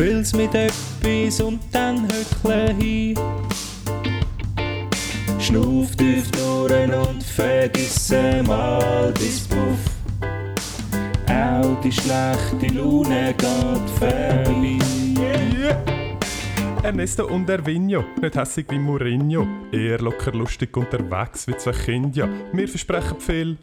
Füll's mit etwas und dann höckle hin. Schnuff tief durch und vergiss mal bis Puff. Auch die schlechte Laune geht vorbei. Ernesto und Ervinho, nicht hässig wie Mourinho, eher locker lustig unterwegs wie zwei Kinder. Wir versprechen viel,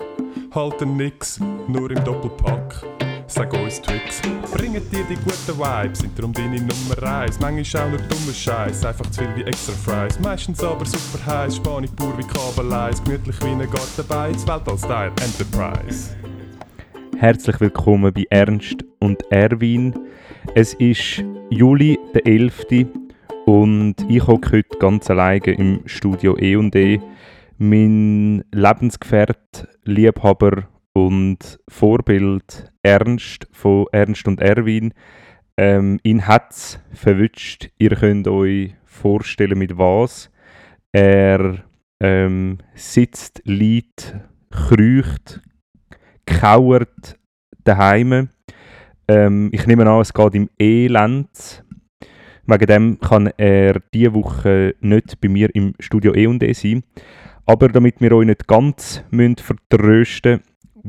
halten nix, nur im Doppelpack. Sag uns Tricks, bringen dir die guten Vibes, sind darum deine Nummer 1. Manchmal auch nur dummer Scheiß, einfach zu viel wie extra Fries. Meistens aber super heiß, Spanisch pur wie Kabeleis, gemütlich wie ein Garten bei, Weltall-Style Enterprise. Herzlich willkommen bei Ernst und Erwin. Es ist Juli, der 11. und ich hocke heute ganz alleine im Studio E&E. Mein Lebensgefährt, Liebhaber und Vorbild Ernst von Ernst und Erwin. Ähm, ihn hat es verwünscht. Ihr könnt euch vorstellen, mit was. Er ähm, sitzt, liegt, kreucht, kauert daheim. Ähm, ich nehme an, es geht ihm elend. Wegen dem kann er diese Woche nicht bei mir im Studio E&E sein. Aber damit wir euch nicht ganz müssen vertrösten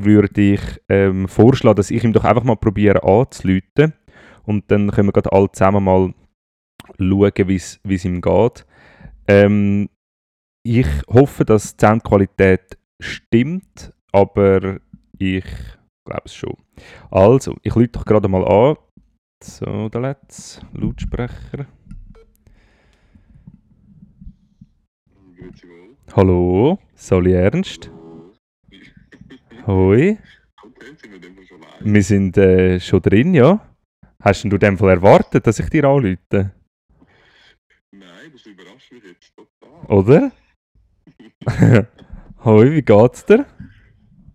würde ich ähm, vorschlagen, dass ich ihm doch einfach mal probiere anzuleiten. Und dann können wir gerade alle zusammen mal schauen, wie es ihm geht. Ähm, ich hoffe, dass die Soundqualität stimmt, aber ich glaube es schon. Also, ich lüte doch gerade mal an. So, da letzte Lautsprecher. Hallo, Soli Ernst. Hoi. Wir sind äh, schon drin, ja. Hast du in dem Fall erwartet, dass ich dir anrufe? Nein, das überrascht mich jetzt total. Oder? Hoi, wie geht's dir?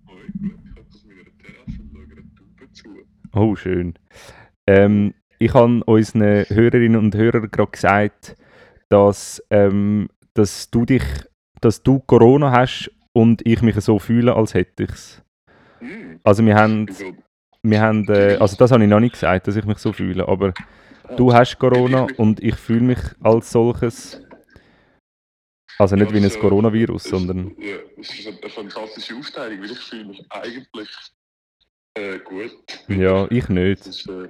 Hoi, gut, ich habe aus meiner Terrasse und schaue einer Taube zu. Oh, schön. Ähm, ich habe unseren Hörerinnen und Hörern gerade gesagt, dass, ähm, dass du dich, dass du Corona hast und ich mich so fühle, als hätte ich es. Hm, Also wir haben, wieso? wir haben äh, also das habe ich noch nicht gesagt, dass ich mich so fühle, aber du hast Corona und ich fühle mich als solches. Also nicht wie ein Also, Coronavirus, sondern Ja, es ist eine fantastische Aufteilung, weil ich fühle mich eigentlich äh, gut. ja, ich nicht. ist, äh,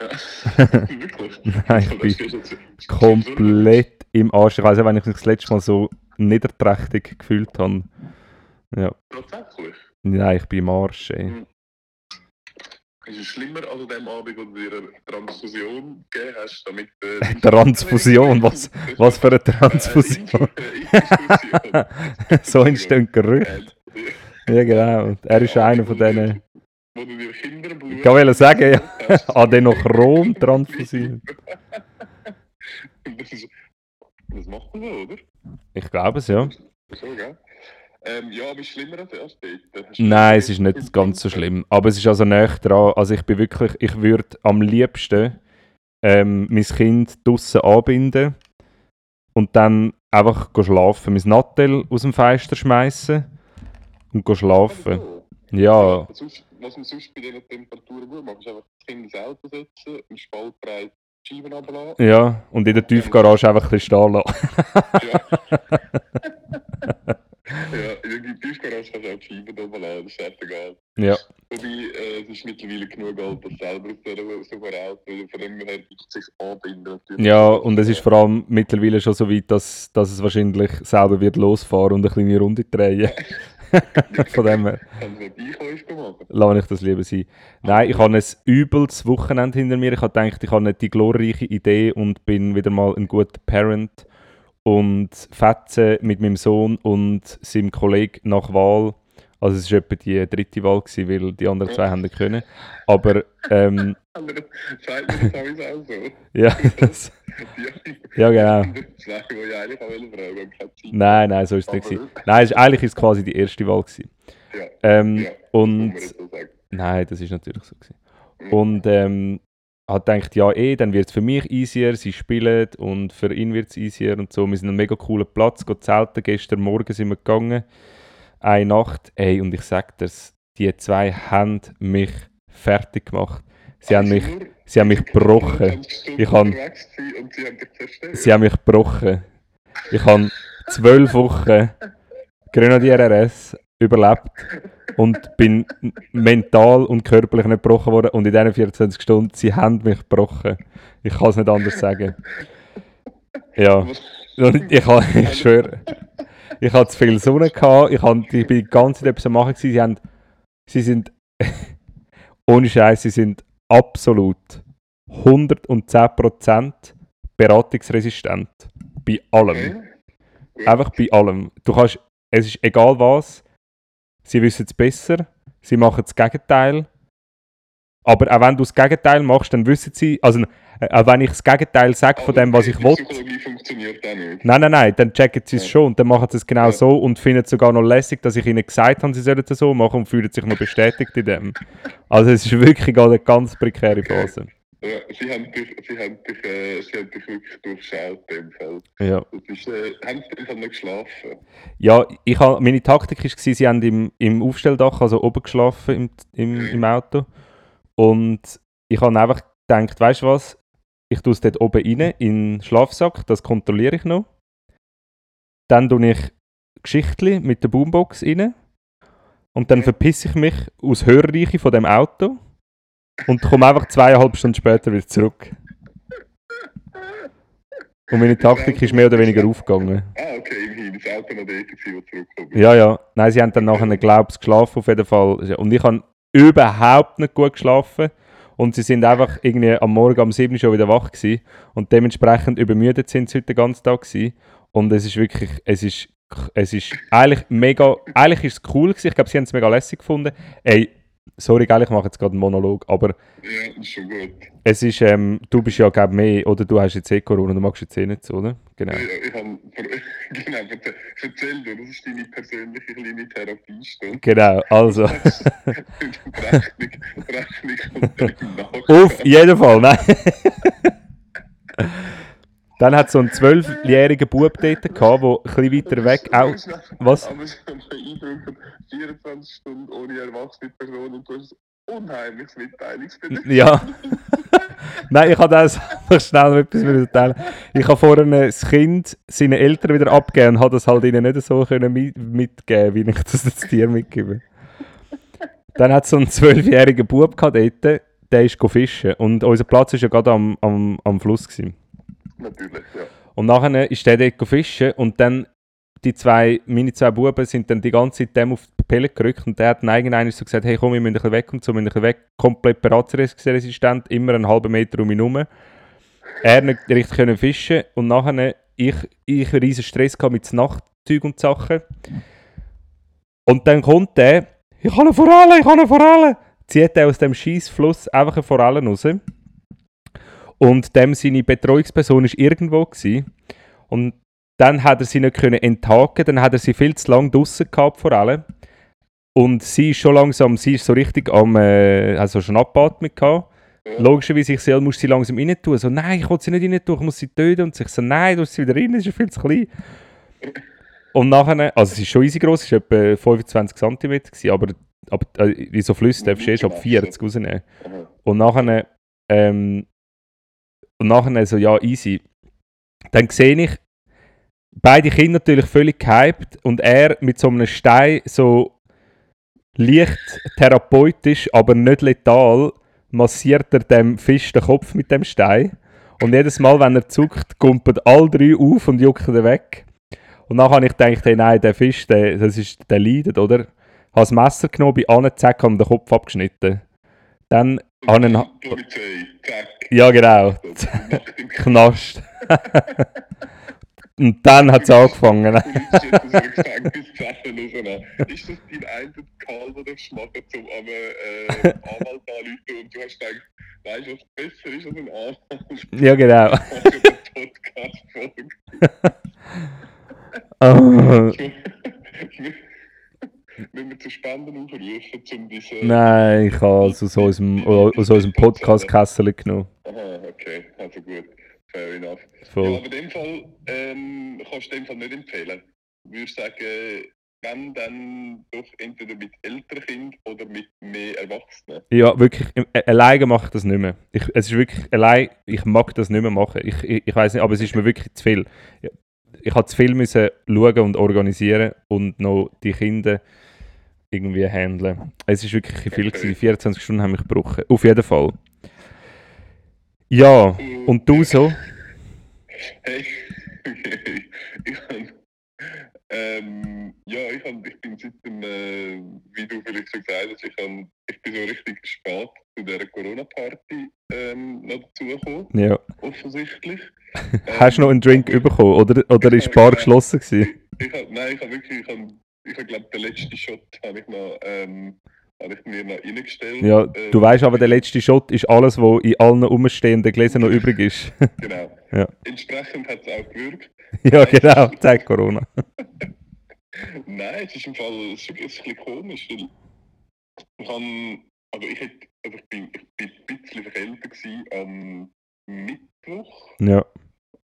ja. Wirklich? Nein, ich bin komplett im Arsch. Ich weiß auch, wenn ich mich das letzte Mal so niederträchtig gefühlt habe. Ja, Tatsächlich. nein, ich bin im Arsch. Ey. Ist es schlimmer als an dem Abend, wo du dir eine Transfusion gegeben hast, damit... Äh, Transfusion? Was, was für eine Transfusion? Äh, so entstehen Gerüchte. Ja, genau. Er ist einer von denen. Wo du dir Kinderblut... Ich wollte sagen, ja. Adenochrom-Transfusion. Das, ist, das macht man so, oder? Ich glaube es, ja. So, gell? Ähm, ja, aber ist schlimmer als erst dort? Hast du- Nein, es ist nicht ganz so schlimm. Aber es ist also näher dran. Also ich bin wirklich, ich würde am liebsten ähm, mein Kind draussen anbinden und dann einfach schlafen. Mein Nattel aus dem Fenster schmeißen und schlafen. Ja, Was man sonst bei diesen Temperaturen gut macht, ist einfach das Kind ins Auto setzen, im Spalt breit die Scheiben runterlassen. ja. Und in der Tiefgarage einfach ein bisschen stehen lassen. Ja. ja, in der Tiefgarage kannst du auch die Scheiben oben lassen, das ist echt egal. Ja. Wobei, äh, es ist mittlerweile genug alt, dass selber so Auto, weil von dem her gibt es sich anbinden. Ja, und es ist vor allem mittlerweile schon so weit, dass, dass es wahrscheinlich selber wird losfahren und eine kleine Runde drehen. Von dem her lasse ich das lieber sein. Nein, ich habe ein übles Wochenende hinter mir. Ich habe gedacht, ich habe nicht die glorreiche Idee und bin wieder mal ein guter Parent und fetze mit meinem Sohn und seinem Kollegen nach Wahl Also es war etwa die dritte Wahl, gewesen, weil die anderen zwei haben nicht können. Aber ähm, ja, das, ja genau. Nein, nein, so ist es nicht. Gewesen. Nein, eigentlich ist es quasi die erste Wahl. Gewesen. Ähm, und nein, das ist natürlich so. Gewesen. Mhm. Und ähm, hat gedacht, ja eh, dann wird es für mich easier, sie spielen und für ihn wird es easier und so. Wir sind an einem mega coolen Platz, gehen zelten, gestern Morgen sind wir gegangen, eine Nacht, ey, und ich sag dir's, die zwei haben mich fertig gemacht. Sie haben mich, sie haben mich gebrochen. Ich zerstört. Sie haben mich gebrochen. Ich habe zwölf Wochen Grenadier RS überlebt und bin mental und körperlich nicht gebrochen worden. Und in diesen 24 Stunden, sie haben mich gebrochen. Ich kann es nicht anders sagen. Ja, ich, habe, ich schwöre, ich hatte zu viel Sonne, gehabt, ich, habe, ich bin die ganze Zeit etwas am machen. Sie, haben, sie sind, ohne Scheiß, sie sind absolut 110% beratungsresistent. Bei allem. Einfach bei allem. Du kannst, es ist egal was, sie wissen es besser, sie machen das Gegenteil. Aber auch wenn du das Gegenteil machst, dann wissen sie, also äh, auch wenn ich das Gegenteil sage von dem, was ich die will, Psychologie funktioniert auch nicht. nein, nein, nein, dann checken sie es Ja. schon und dann machen sie es genau Ja. so und finden es sogar noch lässig, dass ich ihnen gesagt habe, sie sollen es so machen und fühlen sich noch bestätigt in dem. Also es ist wirklich gerade eine ganz prekäre Phase. Ja, sie haben dich, sie haben dich, äh, sie haben dich wirklich durchschaut in dem Fall. Ja. Das ist, äh, haben sie Fall nicht geschlafen? Ja, ich ha, meine Taktik war, sie haben im, im Aufstelldach, also oben geschlafen im, im, im Auto. Und ich habe einfach gedacht, weißt du was, ich tue es dort oben rein, in den Schlafsack, das kontrolliere ich noch. Dann tue ich Geschichtli mit der Boombox rein. Und dann verpisse ich mich aus Hörreiche von dem Auto und komme einfach zweieinhalb Stunden später wieder zurück. Und meine Taktik ist mehr oder weniger aufgegangen. Ah, okay, immerhin. Das Auto noch dort, das zurückgekommen. Ja, ja. Nein, sie haben dann nachher, glaube ich, geschlafen auf jeden Fall. Und ich habe überhaupt nicht gut geschlafen. Und sie sind einfach irgendwie am Morgen um 7 Uhr schon wieder wach gewesen. Und dementsprechend übermüdet sind sie heute den ganzen Tag gewesen. Und es ist wirklich, es ist, es ist eigentlich mega, eigentlich ist es cool gewesen. Ich glaube, sie haben es mega lässig gefunden. Ey, sorry, gell, ich mache jetzt gerade einen Monolog, aber Ja, ist schon gut. es ist, ähm, du bist ja, glaube mehr, oder du hast jetzt eh Corona, du magst jetzt eh nicht so, oder? Genau. Ja, ich habe, genau, erzähl, dir, das ist deine persönliche kleine Therapiestunde. Genau, also. Rechnung, Rechnung Nachgang. Auf jeden Fall, nein. Dann hat so ein zwölfjähriger Bub dort gehabt, der ein bisschen weiter weg auch. Was? Aber Eindruck, 24 Stunden ohne erwachsene Person und du hast ein unheimliches Mitteilungsbedürfnis. Ja. Nein, ich habe das noch schnell noch etwas mit erzählen. Ich habe vorhin das Kind seinen Eltern wieder abgegeben und habe das halt ihnen nicht so können mit mitgeben, wie ich das jetzt dir mitgebe. Dann hat es so einen zwölfjährigen Bub gehabt dort, der ist fischen und unser Platz war ja gerade am, am, am Fluss. Gewesen. Natürlich, ja. Und nachher ist der dort fischen und dann die zwei, meine zwei Buben sind dann die ganze Zeit dem auf die Pelle gerückt und der hat irgendwann so gesagt, hey komm, wir müssen ein weg und so, wir müssen ein weg, komplett beratungsresistent, immer einen halben Meter um ihn herum. Er nicht richtig können fischen und nachher ich, ich riesen Stress mit Nachtzeug und Sachen. Und dann kommt der, ich habe eine Forelle, ich habe eine Forelle, zieht er aus dem Schießfluss einfach eine Forelle raus. Und dem seine Betreuungsperson war irgendwo. Gewesen. Und dann hat er sie nicht können enthaken, dann hat er sie viel zu lange draussen gehabt vor allem. Und sie ist schon langsam, sie ist so richtig am, äh, also schon Abatmung gehabt. Ja. Logischerweise, ich sehe, muss sie langsam rein tun. So, nein, ich will sie nicht rein tun, ich muss sie töten. Und ich so, nein, du musst sie wieder rein, ist viel zu klein. Und nachher, also sie ist schon easy gross, sie war etwa 25 cm, aber, aber äh, in so Flüssen darfst du erst ab 40 rausnehmen. Und nachher, ähm, und nachher so, ja, easy. Dann sehe ich beide Kinder natürlich völlig gehypt und er mit so einem Stein so leicht therapeutisch, aber nicht letal, massiert er dem Fisch den Kopf mit dem Stein. Und jedes Mal, wenn er zuckt, kumpeln alle drei auf und jucken ihn weg. Und dann habe ich gedacht, hey, nein, der Fisch, der, das ist, der leidet, oder? Ich habe das Messer genommen, bin an, zack, habe den Kopf abgeschnitten. Dann habe ich. Polizei, zack. Ja, genau. Knast. Und dann hat es angefangen. Politisch jetzt aus einer Gefängniszelle rausnehmen. Ist das dein einziger Call, den du machen um am äh, Anwalt anrufen und du hast gedacht, weißt du, was besser ist als ein Anwalt? ja, genau. Podcast-Folge. Ah, Müssen wir zu Spenden aufrufen, um diese... Nein, ich habe es aus unserem, aus unserem Podcast-Kessel genommen. Aha, okay, also gut. Fair enough. Ja, Voll. aber in dem Fall ähm, kannst du in dem Fall nicht empfehlen. Ich würde sagen, wenn, dann doch entweder mit älteren Kindern oder mit mehr Erwachsenen. Ja, wirklich, äh, alleine mache ich das nicht mehr. Ich, es ist wirklich, allein, ich mag das nicht mehr machen. Ich, ich, ich weiß nicht, aber es ist mir wirklich zu viel. Ja, Ich habe zu viel müssen schauen und organisieren und noch die Kinder irgendwie handeln. Es ist wirklich viel gewesen. 24 Stunden haben mich gebrochen. Auf jeden Fall. Ja, und du so? Hey, ich kann, ähm, ja, ich, kann, ich bin seit dem, äh, wie du vielleicht schon gesagt hast, ich, kann, ich bin so richtig spät zu dieser Corona-Party ähm, noch dazugekommen, Ja. offensichtlich. Hast du noch einen Drink bekommen oder, oder ist die Bar geschlossen gewesen? Ich hab, nein, ich habe wirklich, ich habe, ich hab, glaube den letzten Shot habe ich noch, ähm, habe ich mir noch reingestellt. Ja, Ähm, du weißt aber, der letzte Shot ist alles, was in allen umstehenden Gläsern noch übrig ist. Genau. Ja. Entsprechend hat es auch gewirkt. ja, genau, Zeit Corona. Nein, es ist im Fall es ist ein bisschen komisch, weil ich kann, also ich hätte, also ich bin, ich bin ein bisschen verkältet am Mittwoch Ja,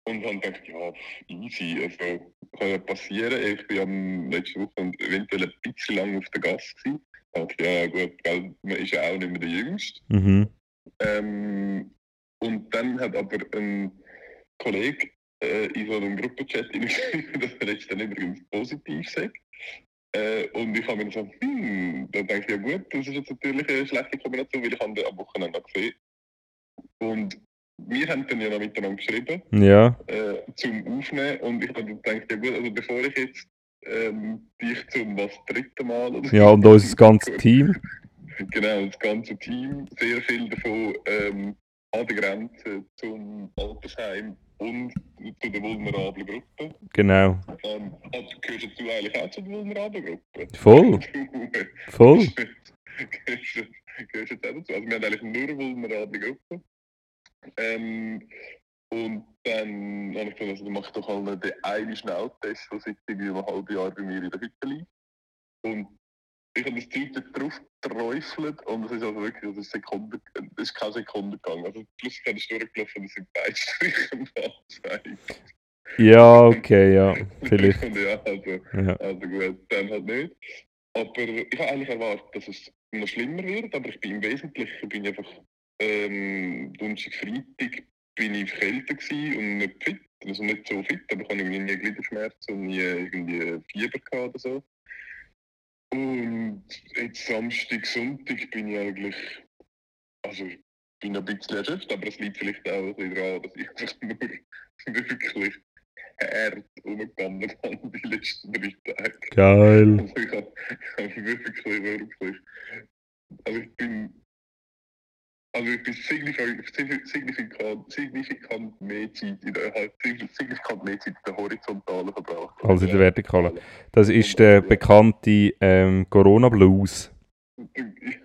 und habe gedacht, ja, easy, also kann ja passieren. Ich bin am letzten Woche und eventuell ein bisschen lang auf der Gas gewesen. Dachte, ja gut, gell, man ist ja auch nicht mehr der Jüngste. mhm. Ähm, und dann hat aber ein Kollege äh, in so einem Gruppenchat geschrieben, dass er jetzt dann übrigens positiv sagt. Äh, und ich habe mir so, hm, dann denke ich, ja gut, das ist jetzt natürlich eine schlechte Kombination, weil ich habe den am Wochenende gesehen. Und wir haben dann ja noch miteinander geschrieben, ja, äh, zum Aufnehmen. Und ich habe dann gedacht, ja gut, also bevor ich jetzt ähm, dich zum was dritten Mal oder ja, und unser ganzes Team. Genau, das ganze Team, sehr viel davon ähm, an der Grenze zum Altersheim und zu der vulnerablen Gruppe. Genau. Ähm, also, gehörst du eigentlich auch zu der vulnerablen Gruppe? Voll, Du voll. gehörst, gehörst jetzt auch dazu. Also wir haben eigentlich nur eine vulnerable Gruppe. Ähm, und dann habe ich gedacht, also, dann mache ich doch mal den einen Schnelltest, der seit irgendwie einem halben Jahr bei mir in der Hütte liegt. Und ich habe das Zeug dort drauf geträufelt und es ist also wirklich, also es ist, Sekunde, es ist keine Sekunde gegangen. Also plötzlich habe ich durchgelaufen und es sind beide Striche. Ja, okay, ja, vielleicht. Ja, also, Ja. also gut, dann halt nicht. Aber ich habe eigentlich erwartet, dass es noch schlimmer wird, aber ich bin im Wesentlichen bin ich einfach ähm, Donnerstag, Freitag bin ich gewesen und nicht fit, also nicht so fit, aber ich habe irgendwie nie Gliederschmerzen und nie irgendwie Fieber gehabt oder so. Und jetzt Samstag, Sonntag bin ich eigentlich, also ich bin ein bisschen erschöpft, aber es liegt vielleicht auch ein bisschen daran, dass ich einfach nur wirklich hart umgegammelt habe die letzten drei Tage. Geil. Also ich habe hab wirklich, wirklich, also ich bin, also ich bin signifikant, signifikant, signifikant mehr Zeit in der, halt signifikant mehr Zeit in der Horizontalen verbraucht. Also in der Vertikalen. Das ist der bekannte ähm, Corona-Blues. Ich,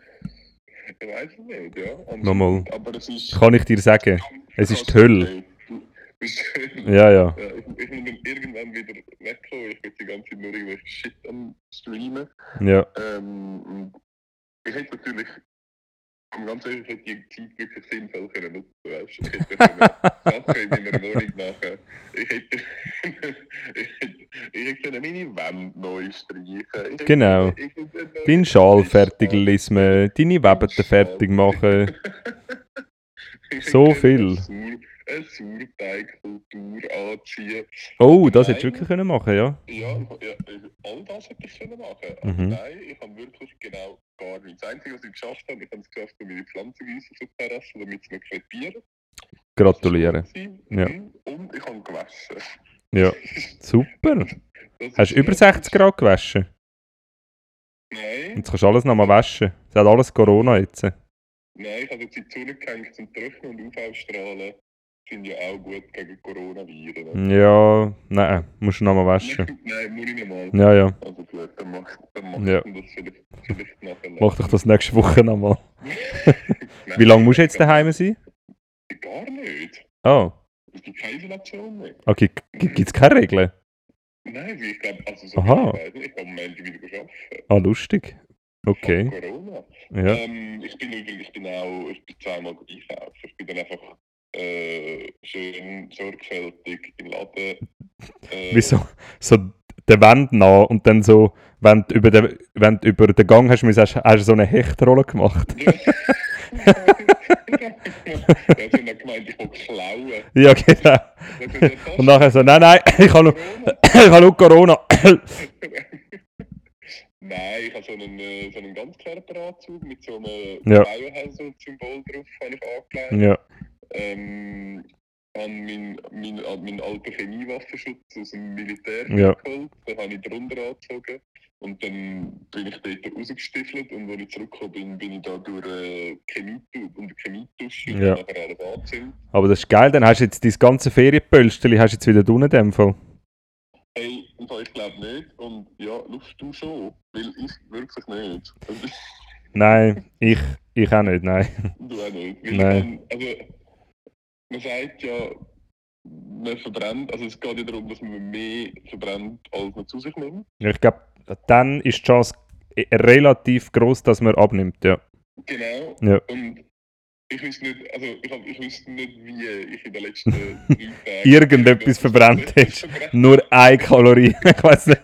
weiß es nicht, ja. Und- Nochmal. Aber es ist... Kann ich dir sagen. Es ist die Hölle. Ja, ja. Ja, ich, ich muss dann irgendwann wieder wegkommen. Ich will die ganze Zeit nur irgendwelche Shit am streamen. Ja, Ähm, ich hätte natürlich, um ganz ehrlich, ich hätte die Zeit wirklich sinnvoll können nutzen weißt? Ich hätte können Sachen in meiner Wohnung machen. Ich hätte, ich hätte, ich hätte können meine Wände neu streichen. Ich hätte Genau. können irgendeine- deinen Schal fertig lismen, deine Webete fertig machen. Ich hätte So können viel. Eine, Sau eine Sauerteigkultur anziehen. Oh, das hättest du wirklich können machen, ja. Ja, ja, all das hätte ich können machen. Aber Mhm. nein, ich habe wirklich genau gar nichts. Das Einzige, was ich geschafft habe, ich habe es geschafft, um meine Pflanzen gießen auf der Terrasse, damit sie nicht krepieren. Gratuliere. Ja. Und ich habe gewaschen. Ja, super. Hast du über gut. 60 Grad gewaschen? Nein, Jetzt kannst du alles nochmal waschen. Es hat alles Corona jetzt. nein, ich habe jetzt in die Sonne gehängt zum Trocknen und UV-Strahlen. Sind ja auch gut gegen Coronaviren. Ja, nein, musst du nochmal waschen. Nein, muss ich nicht mal. Ja, ja. Also gut, dann mach, dann mach Ja. das vielleicht, vielleicht nachher. Mach doch das nächste Woche nochmal. Wie lange musst du jetzt daheim sein? Gar nicht. Oh, Es gibt keine Isolation mehr. okay. Gibt es keine Regeln? Nein, ich glaube, also so Aha. ich weiß, ich kann am Ende wieder arbeiten. Ah, lustig. Okay, Corona. ja. Ähm, ich bin übrigens, ich bin auch, ich bin zweimal einkaufen. Ich bin dann einfach äh, schön sorgfältig im Laden. Äh, Wie so, der Wand nah und dann so, wenn du über den, wenn du über den Gang hast, hast, hast du so eine Hechtrolle gemacht. Ja. ja, sie haben gemeint, ich will klauen. Ja, genau. Und nachher so, nein, nein, ich habe nur, Corona. ich habe nur Corona. Nein, ich habe so einen, äh, so einen ganz Körperanzug mit so einem Ja. Biohazard-Symbol drauf, habe ich angelegt. ja, Ähm, habe meinen mein, mein alten Chemiewaffenschutz aus dem Militär Ja. geholt, den habe ich drunter angezogen. Und dann bin ich dort rausgestiefelt und als ich zurückgekommen bin, bin ich da durch äh, Chemietube und Chemiedusche und Ja. nachher alles angezündet. aber das ist geil, dann hast du jetzt dein ganze Ferienpölsterli hast du jetzt wieder unten in dem Fall. Hey, ich glaube nicht. Und ja, lufst du schon, weil ich wirklich nicht. Nein, ich, ich auch nicht, nein. du auch nicht. Weil Nein. Man, also, man sagt ja, man verbrennt, also es geht ja darum, dass man mehr verbrennt, als man zu sich nimmt. Ich glaube, dann ist die Chance eh, relativ groß, dass man abnimmt, ja. Genau. Ja. Und ich weiß nicht, also ich, hab, ich weiß nicht, wie ich in den letzten drei Tagen Irgendetwas verbrannt hast. verbrannt Nur eine Kalorie, ich weiß nicht.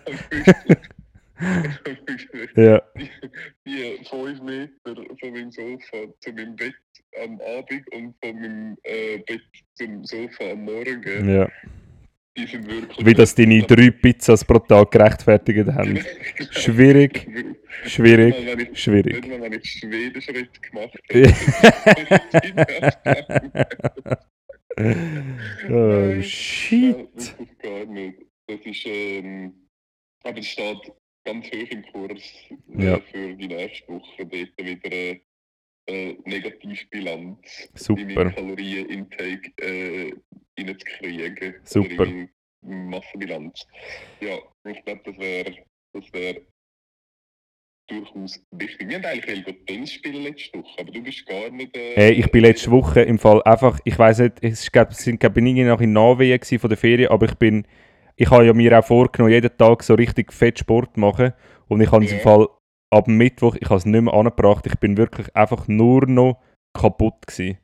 Ja, Die fünf Meter von meinem Sofa zu meinem Bett am Abend und von meinem äh, Bett zum Sofa am Morgen, ja. die sind wirklich... Wie das deine drei Pizzas pro Tag gerechtfertigt haben. Schwierig, schwierig, Nicht mal, wenn ich, schwierig. nicht mal, wenn ich Schwedenschritt gemacht oh, Nein, shit. Nein, wirklich gar nicht. Das ist, ähm, aber es steht ganz hoch im Kurs äh, Ja. für die nächste Woche dort wieder eine äh, Negativbilanz Super. in meinen Kalorien-Intake äh, reinzukriegen. Super. Oder in meine Massenbilanz. Ja, ich glaube, das wäre das wär durchaus wichtig. Wir haben eigentlich wollen Tennis spielen letzte Woche, aber du bist gar nicht... Äh, Hey, ich bin letzte Woche im Fall einfach, ich weiß nicht, es ist, glaub, sind glaube ich irgendwie noch in Norwegen von der Ferien, aber ich bin, ich habe ja mir auch vorgenommen, jeden Tag so richtig fett Sport machen und ich habe es im. Fall ab Mittwoch, ich habe es nicht mehr angebracht, ich bin wirklich einfach nur noch kaputt gewesen.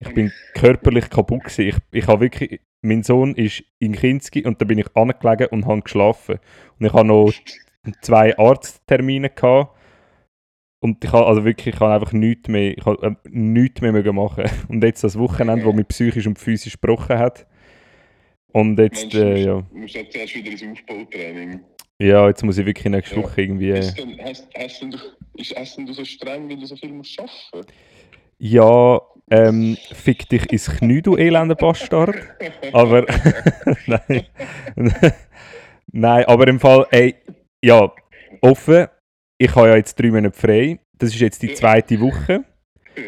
Ich bin körperlich kaputt gewesen. Ich, ich habe wirklich, mein Sohn ist in Kinski und da bin ich angelegen und habe geschlafen und ich habe noch zwei Arzttermine gehabt. Und ich habe also wirklich, ich habe einfach nichts mehr, ich habe, äh, nichts mehr machen. Und jetzt das Wochenende, wo mich psychisch und physisch gebrochen hat. Und jetzt, Meinst du, äh, ja. Du musst jetzt zuerst wieder ins Aufbautraining. Ja, jetzt muss ich wirklich nächste Ja. Woche irgendwie... Äh, Ist denn, hast, hast, denn du, ist, denn du so streng, weil du so viel musst arbeiten ja, ähm, fick dich ins Knie, du elender Bastard. Aber, nein. nein, aber im Fall, ey, ja, offen, ich habe ja jetzt drei Monate frei. Das ist jetzt die zweite Woche. ja.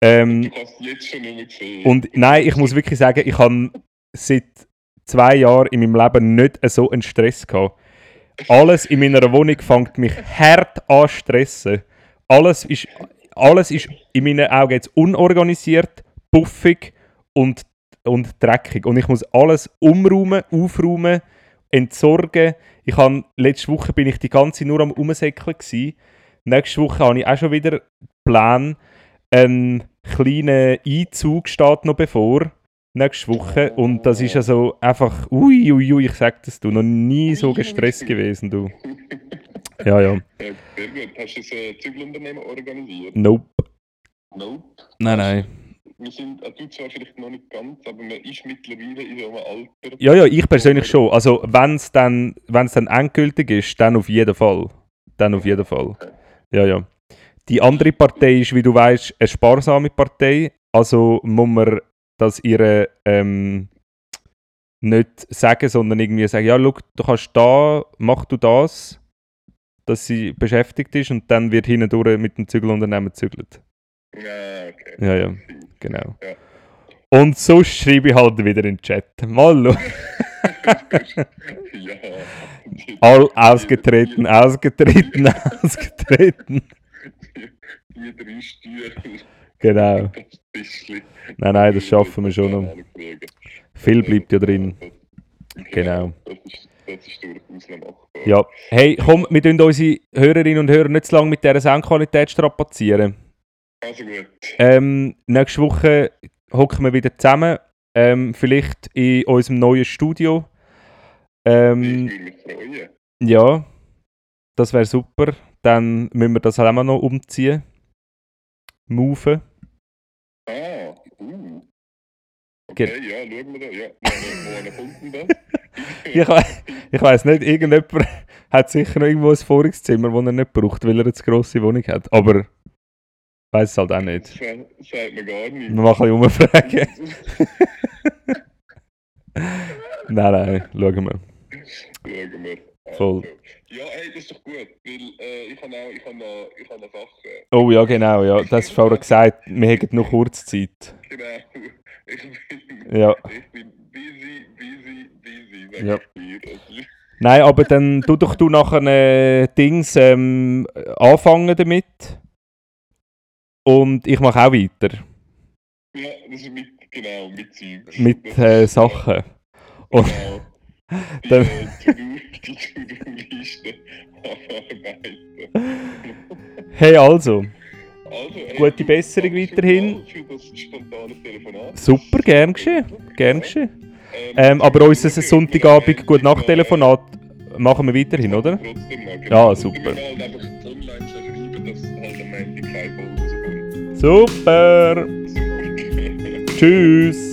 Ähm, Du kannst jetzt schon nicht mehr sehen. Und nein, ich muss wirklich sagen, ich habe seit zwei Jahren in meinem Leben nicht so einen Stress gehabt. Alles in meiner Wohnung fängt mich hart an stressen. Alles ist, alles ist in meinen Augen jetzt unorganisiert, puffig und, und dreckig. Und ich muss alles umräumen, aufräumen, entsorgen. Ich habe, letzte Woche bin ich die ganze Zeit nur am Umsäckeln. Nächste Woche habe ich auch schon wieder Plan. Ein kleiner Einzug steht noch bevor. Nächste Woche. Und das ist also einfach, ui, ui, ui, ich sag das, du, noch nie so gestresst gewesen, du. Ja, ja. Ja, sehr gut. Hast du ein äh, Zügelunternehmen organisiert? Nope. Nope. Nein, nein. Wir sind, äh, du zwar vielleicht noch nicht ganz, aber man ist mittlerweile in so einem Alter. Ja, ja, ich persönlich schon. Also, wenn es dann, wenn's dann endgültig ist, dann auf jeden Fall. Dann auf jeden Fall. Ja, ja. Die andere Partei ist, wie du weißt, eine sparsame Partei. Also muss man das ihre ähm, nicht sagen, sondern irgendwie sagen, ja, schau, du kannst da, mach du das, dass sie beschäftigt ist und dann wird hindurch mit dem Zügelunternehmen gezügelt. Ja, okay. Ja, ja, genau. Und sonst schreibe ich halt wieder in den Chat. Mal schauen. ja. All ausgetreten, ausgetreten, ausgetreten. Die drei Stühle. Genau. Nein, nein, das schaffen wir schon noch. Viel bleibt ja drin. Genau. Das ist, das ist durchaus machbar. Ja. Hey, komm, wir tun unsere Hörerinnen und Hörer nicht zu lange mit dieser Soundqualität strapazieren. Also gut. Ähm, nächste Woche hocken wir wieder zusammen. Ähm, vielleicht in unserem neuen Studio. Ich Ähm, würde mich freuen. ja, das wäre super. Dann müssen wir das halt auch noch umziehen. Moven. Ah, uh. Okay, ja, schauen wir da. Ja, wo, kommt denn? Ich, we ich weiss nicht, irgendjemand hat sicher noch irgendwo ein Vorrangszimmer, das er nicht braucht, weil er eine zu grosse Wohnung hat. Aber ich weiß es halt auch nicht. Sagt mir gar nicht. Wir machen ein bisschen umfragen. Nein, nein, schauen wir. Schauen wir. Voll. Ja, hey, das ist doch gut, weil äh, ich habe auch, ich habe noch, ich habe noch Sachen. Oh ja, genau, ja. Das hast vorher gesagt, wir hätten noch kurz Zeit. Genau. Ich bin, Ja. ich bin busy, busy, busy, sag Ja. ich dir. Nein, aber dann tu doch du nachher äh, Dings ähm, anfangen damit. Und ich mache auch weiter. ja, das ist mit, genau, mit Zeugs. Mit äh, Sachen. Und Genau. Die, dann- äh, To-Do-Liste abarbeiten. hey, also. Also, ey, Gute du, Besserung weiterhin. Super, gern geschehen. Gern geschehen. Ähm, Ähm, aber unser Sonntagabend wir- gut nach wir- Telefonat machen wir weiterhin, oder? Ja, halt halt. Super. Super. Tschüss.